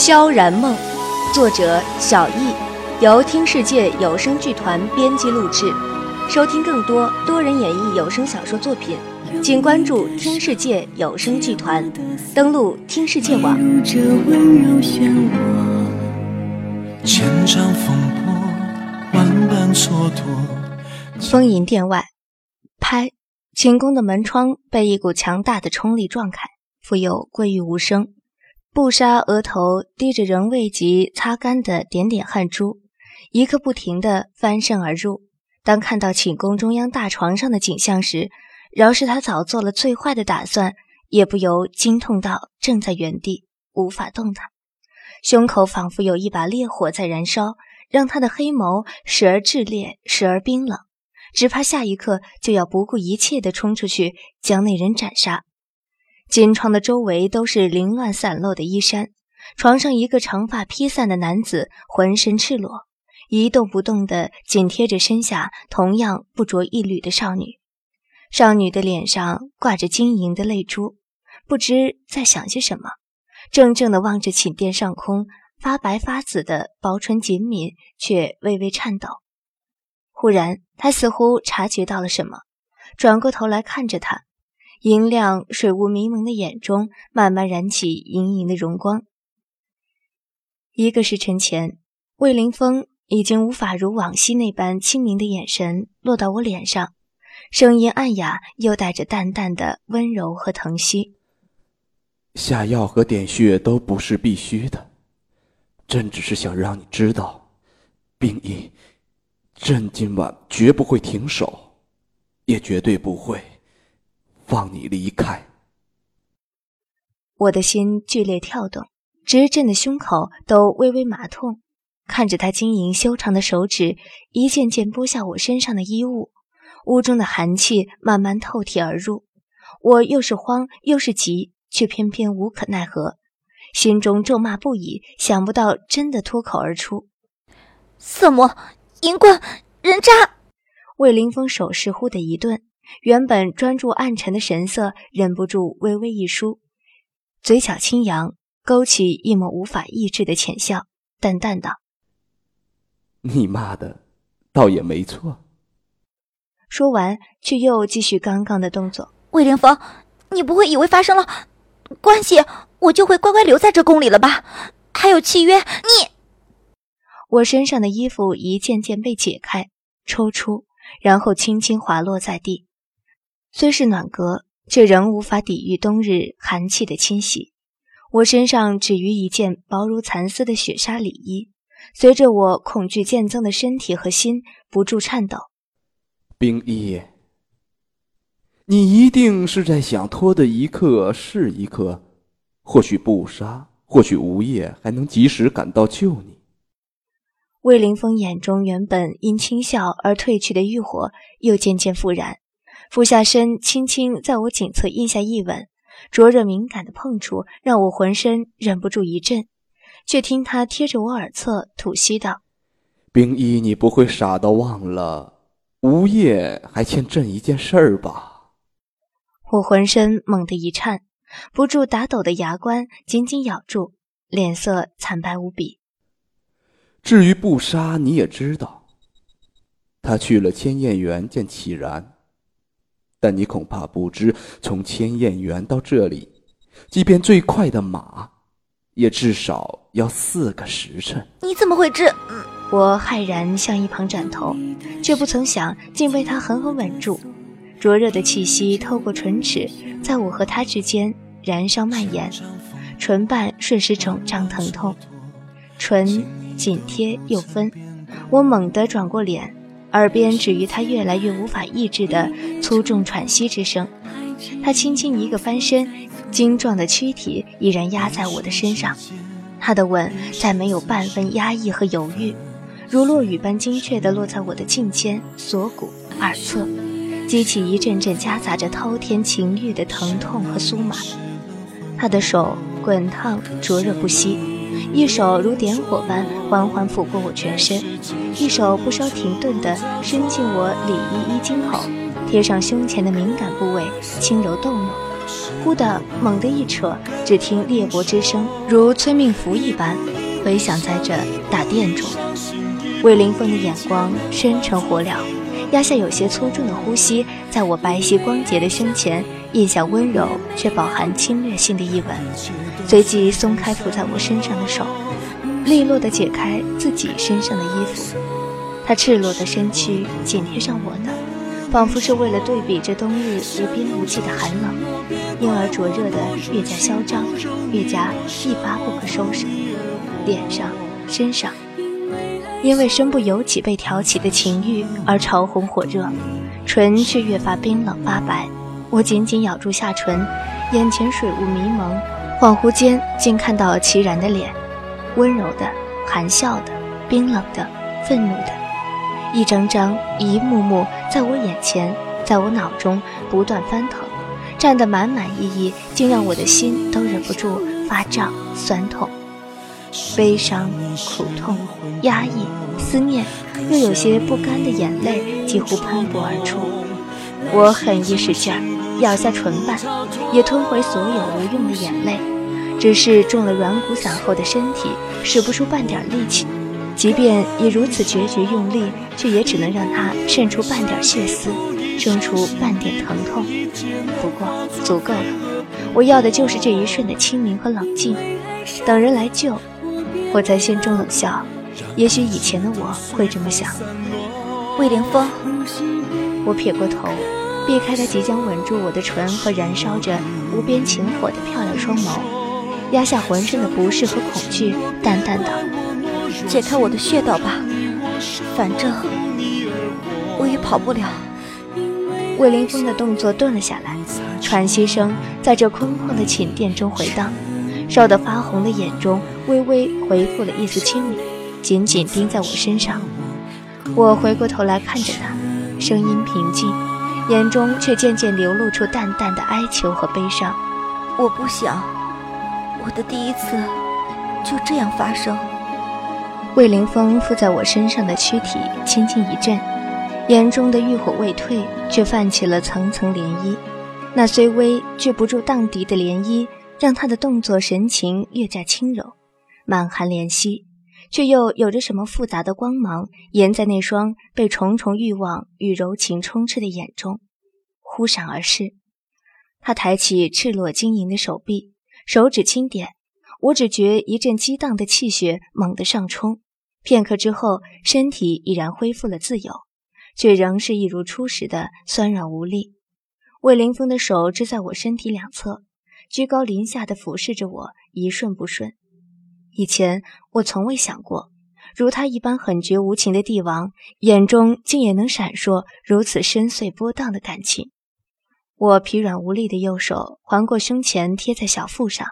萧然梦，作者小易，由听世界有声剧团编辑录制。收听更多多人演绎有声小说作品，请关注听世界有声剧团，登录听世界网。千丈风波，万般蹉跎。丰银殿外，拍，寝宫的门窗被一股强大的冲力撞开，复又归于无声。布莎额头滴着仍未及擦干的点点汗珠，一刻不停地翻身而入。当看到寝宫中央大床上的景象时，饶是他早做了最坏的打算，也不由惊痛到正在原地无法动弹，胸口仿佛有一把烈火在燃烧，让他的黑眸时而炽烈，时而冰冷，只怕下一刻就要不顾一切地冲出去将那人斩杀。金床的周围都是凌乱散落的衣衫，床上一个长发披散的男子，浑身赤裸，一动不动地紧贴着身下同样不着一缕的少女。少女的脸上挂着晶莹的泪珠，不知在想些什么，怔怔地望着寝殿上空发白发紫的薄唇紧抿，却微微颤抖。忽然，她似乎察觉到了什么，转过头来看着他。银亮、水雾迷蒙的眼中慢慢燃起盈盈的荣光。一个时辰前，魏凌风已经无法如往昔那般清明的眼神落到我脸上，声音暗哑，又带着淡淡的温柔和疼惜。下药和点穴都不是必须的，朕只是想让你知道，病医，朕今晚绝不会停手，也绝对不会。放你离开，我的心剧烈跳动，直震的胸口都微微麻痛。看着他晶莹修长的手指一件件剥下我身上的衣物，屋中的寒气慢慢透体而入。我又是慌又是急，却偏偏无可奈何，心中咒骂不已。想不到真的脱口而出：“色魔、淫棍、人渣！”魏凌风手势忽的一顿。原本专注暗沉的神色忍不住微微一舒，嘴角轻扬，勾起一抹无法抑制的浅笑，淡淡道：“你骂的，倒也没错。”说完，却又继续刚刚的动作。魏凌风，你不会以为发生了关系，我就会乖乖留在这宫里了吧？还有契约，你……我身上的衣服一件件被解开、抽出，然后轻轻滑落在地。虽是暖阁，却仍无法抵御冬日寒气的侵袭。我身上只余一件薄如蚕丝的雪纱里衣，随着我恐惧渐增的身体和心不住颤抖。冰衣，你一定是在想脱的一刻是一刻，或许不杀，或许无夜还能及时赶到救你。魏凌风眼中原本因轻笑而褪去的欲火，又渐渐复燃。俯下身，轻轻在我颈侧印下一吻，灼热敏感的碰触让我浑身忍不住一震，却听他贴着我耳侧吐息道：“冰衣，你不会傻到忘了，吴夜还欠朕一件事儿吧？”我浑身猛地一颤，不住打抖的牙关紧紧咬住，脸色惨白无比。至于不杀，你也知道，他去了千叶园见启然。但你恐怕不知，从千燕园到这里，即便最快的马，也至少要四个时辰。你怎么会知？我骇然向一旁转头，却不曾想竟被他狠狠吻住。灼热的气息透过唇齿，在我和他之间燃烧蔓延，唇瓣瞬时肿胀疼痛，唇紧贴又分。我猛地转过脸。耳边止于他越来越无法抑制的粗重喘息之声，他轻轻一个翻身，精壮的躯体已然压在我的身上，他的吻再没有半分压抑和犹豫，如落雨般精确地落在我的颈肩、锁骨、耳侧，激起一阵阵夹杂着滔天情欲的疼痛和酥麻。他的手滚烫灼热不息。一手如点火般缓缓抚过我全身，一手不稍停顿地伸进我里衣衣襟口，贴上胸前的敏感部位，轻柔动弄。忽的猛地一扯，只听裂帛之声如催命符一般回响在这大殿中。魏凌风的眼光深沉火燎，压下有些粗重的呼吸，在我白皙光洁的胸前印下温柔却饱含侵略性的一吻，随即松开附在我身上的手，利落地解开自己身上的衣服。他赤裸的身躯紧贴上我的，仿佛是为了对比这冬日无边无际的寒冷，因而灼热的越加嚣张，越加一发不可收拾。脸上、身上，因为身不由己被挑起的情欲而潮红火热，唇却越发冰冷发白。我紧紧咬住下唇，眼前水雾迷蒙，恍惚间竟看到齐然的脸，温柔的、含笑的、冰冷的、愤怒的。一张张、一幕幕，在我眼前，在我脑中不断翻腾，站得满满意意，竟让我的心都忍不住发胀、酸痛、悲伤、苦痛、压抑、思念，又有些不甘的眼泪几乎喷薄而出。我狠一使劲，咬下唇瓣，也吞回所有无用的眼泪，只是中了软骨散后的身体，使不出半点力气。即便以如此决绝用力，却也只能让他渗出半点血丝，生出半点疼痛。不过足够了，我要的就是这一瞬的清明和冷静。等人来救，我在心中冷笑。也许以前的我会这么想。魏凌风，我撇过头，避开他即将吻住我的唇和燃烧着无边情火的漂亮双眸，压下浑身的不适和恐惧，淡淡道。解开我的穴道吧，反正我也跑不了。魏凌风的动作顿了下来，喘息声在这空旷的寝殿中回荡，烧得发红的眼中微微恢复了一丝清明，紧紧盯在我身上。我回过头来看着他，声音平静，眼中却渐渐流露出淡淡的哀求和悲伤。我不想我的第一次就这样发生。魏凌风附在我身上的躯体轻轻一震，眼中的欲火未退，却泛起了层层涟漪。那虽微却不住荡涤的涟漪，让他的动作神情越加轻柔，满含怜惜，却又有着什么复杂的光芒，沿在那双被重重欲望与柔情充斥的眼中，忽闪而逝。他抬起赤裸晶莹的手臂，手指轻点。我只觉一阵激荡的气血猛地上冲，片刻之后，身体已然恢复了自由，却仍是一如初时的酸软无力。魏凌风的手支在我身体两侧，居高临下的俯视着我，一顺不顺。以前我从未想过，如他一般狠绝无情的帝王，眼中竟也能闪烁如此深邃波荡的感情。我疲软无力的右手环过胸前，贴在小腹上。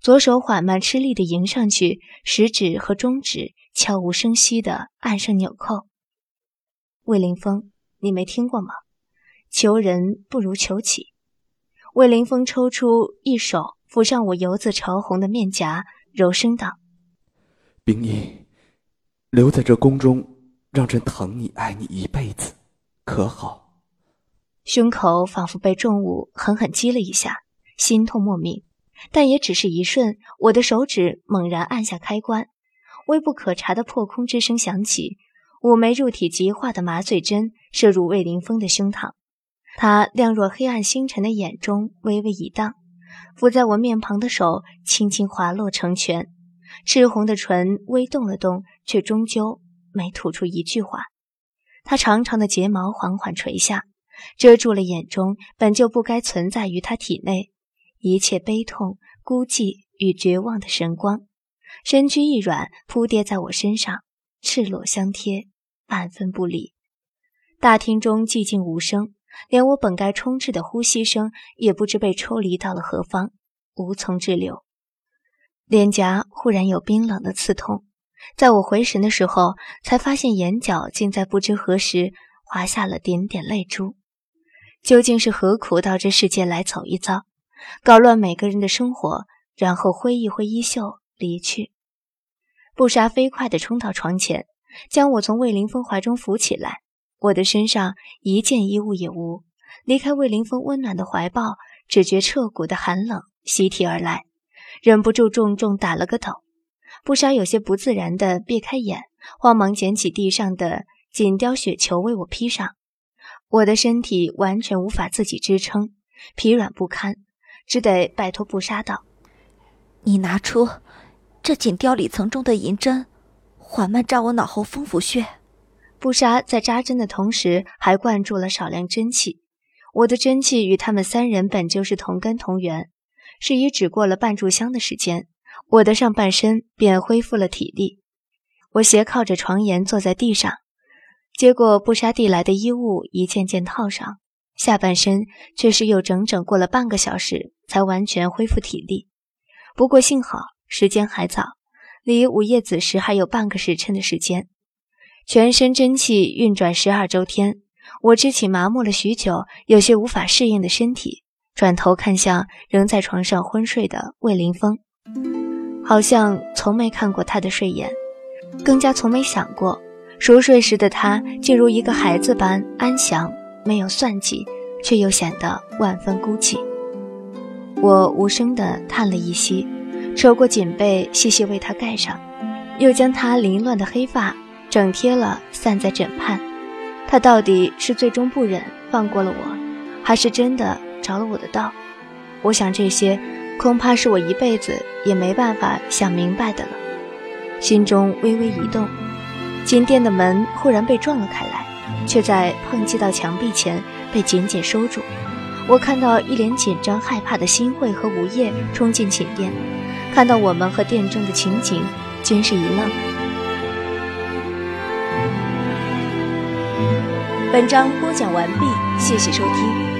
左手缓慢吃力地迎上去，食指和中指悄无声息地按上纽扣。魏凌风，你没听过吗？求人不如求己。魏凌风抽出一手抚上我油渍潮红的面颊，柔声道：“冰衣，留在这宫中，让朕疼你爱你一辈子，可好？”胸口仿佛被重物狠狠击了一下，心痛莫名。但也只是一瞬，我的手指猛然按下开关，微不可察的破空之声响起，五枚入体极化的麻醉针射入魏凌风的胸膛。他亮若黑暗星辰的眼中微微一荡，抚在我面庞的手轻轻滑落成拳，赤红的唇微动了动，却终究没吐出一句话。他长长的睫毛缓缓垂下，遮住了眼中本就不该存在于他体内。一切悲痛、孤寂与绝望的神光，身躯一软，扑跌在我身上，赤裸相贴，半分不离。大厅中寂静无声，连我本该充斥的呼吸声也不知被抽离到了何方，无从滞留。脸颊忽然有冰冷的刺痛，在我回神的时候，才发现眼角竟在不知何时滑下了点点泪珠。究竟是何苦到这世界来走一遭？搞乱每个人的生活，然后挥一挥衣袖离去。布莎飞快地冲到床前，将我从魏凌风怀中扶起来。我的身上一件衣物也无，离开魏凌风温暖的怀抱，只觉彻骨的寒冷袭体而来，忍不住重重打了个抖。布莎有些不自然地避开眼，慌忙捡起地上的锦貂雪球为我披上。我的身体完全无法自己支撑，疲软不堪，只得拜托布莎道：“你拿出这锦貂里层中的银针，缓慢扎我脑后风府穴。”布莎在扎针的同时，还灌注了少量真气。我的真气与他们三人本就是同根同源，是以只过了半炷香的时间，我的上半身便恢复了体力。我斜靠着床沿坐在地上。接过布沙递来的衣物，一件件套上，下半身却是又整整过了半个小时才完全恢复体力。不过幸好时间还早，离午夜子时还有半个时辰的时间。全身真气运转十二周天，我支起麻木了许久、有些无法适应的身体，转头看向仍在床上昏睡的魏凌风，好像从没看过他的睡颜，更加从没想过。熟睡时的他，竟如一个孩子般安详，没有算计，却又显得万分孤寂。我无声地叹了一息，扯过锦被，细细为他盖上，又将他凌乱的黑发整贴了，散在枕畔。他到底是最终不忍放过了我，还是真的着了我的道？我想这些，恐怕是我一辈子也没办法想明白的了。心中微微一动。锦店的门忽然被撞了开来，却在碰击到墙壁前被紧紧收住。我看到一脸紧张害怕的新慧和吴叶冲进寝殿，看到我们和店中的情景，均是一愣。本章播讲完毕，谢谢收听。